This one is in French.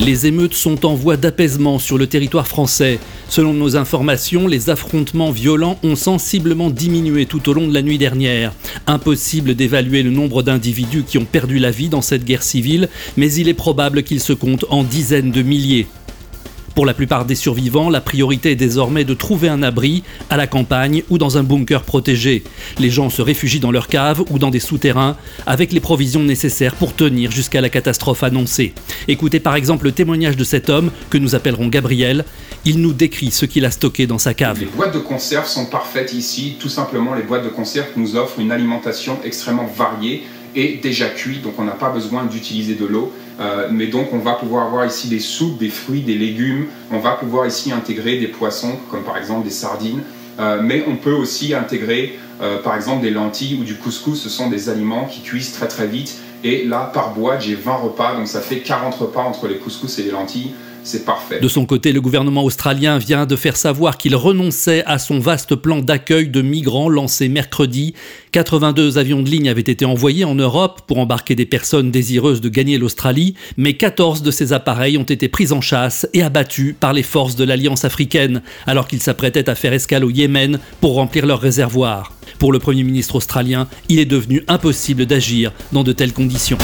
Les émeutes sont en voie d'apaisement sur le territoire français. Selon nos informations, les affrontements violents ont sensiblement diminué tout au long de la nuit dernière. Impossible d'évaluer le nombre d'individus qui ont perdu la vie dans cette guerre civile, mais il est probable qu'ils se comptent en dizaines de milliers. Pour la plupart des survivants, la priorité est désormais de trouver un abri à la campagne ou dans un bunker protégé. Les gens se réfugient dans leurs caves ou dans des souterrains avec les provisions nécessaires pour tenir jusqu'à la catastrophe annoncée. Écoutez par exemple le témoignage de cet homme que nous appellerons Gabriel. Il nous décrit ce qu'il a stocké dans sa cave. Les boîtes de conserve sont parfaites ici. Tout simplement, les boîtes de conserve nous offrent une alimentation extrêmement variée et déjà cuit, donc on n'a pas besoin d'utiliser de l'eau. Euh, mais donc on va pouvoir avoir ici des soupes, des fruits, des légumes. On va pouvoir ici intégrer des poissons, comme par exemple des sardines. Euh, mais on peut aussi intégrer euh, par exemple des lentilles ou du couscous. Ce sont des aliments qui cuisent très très vite. Et là, par boîte, j'ai 20 repas, donc ça fait 40 repas entre les couscous et les lentilles De son côté, le gouvernement australien vient de faire savoir qu'il renonçait à son vaste plan d'accueil de migrants lancé mercredi. 82 avions de ligne avaient été envoyés en Europe pour embarquer des personnes désireuses de gagner l'Australie, mais 14 de ces appareils ont été pris en chasse et abattus par les forces de l'Alliance africaine, alors qu'ils s'apprêtaient à faire escale au Yémen pour remplir leurs réservoirs. Pour le Premier ministre australien, il est devenu impossible d'agir dans de telles conditions.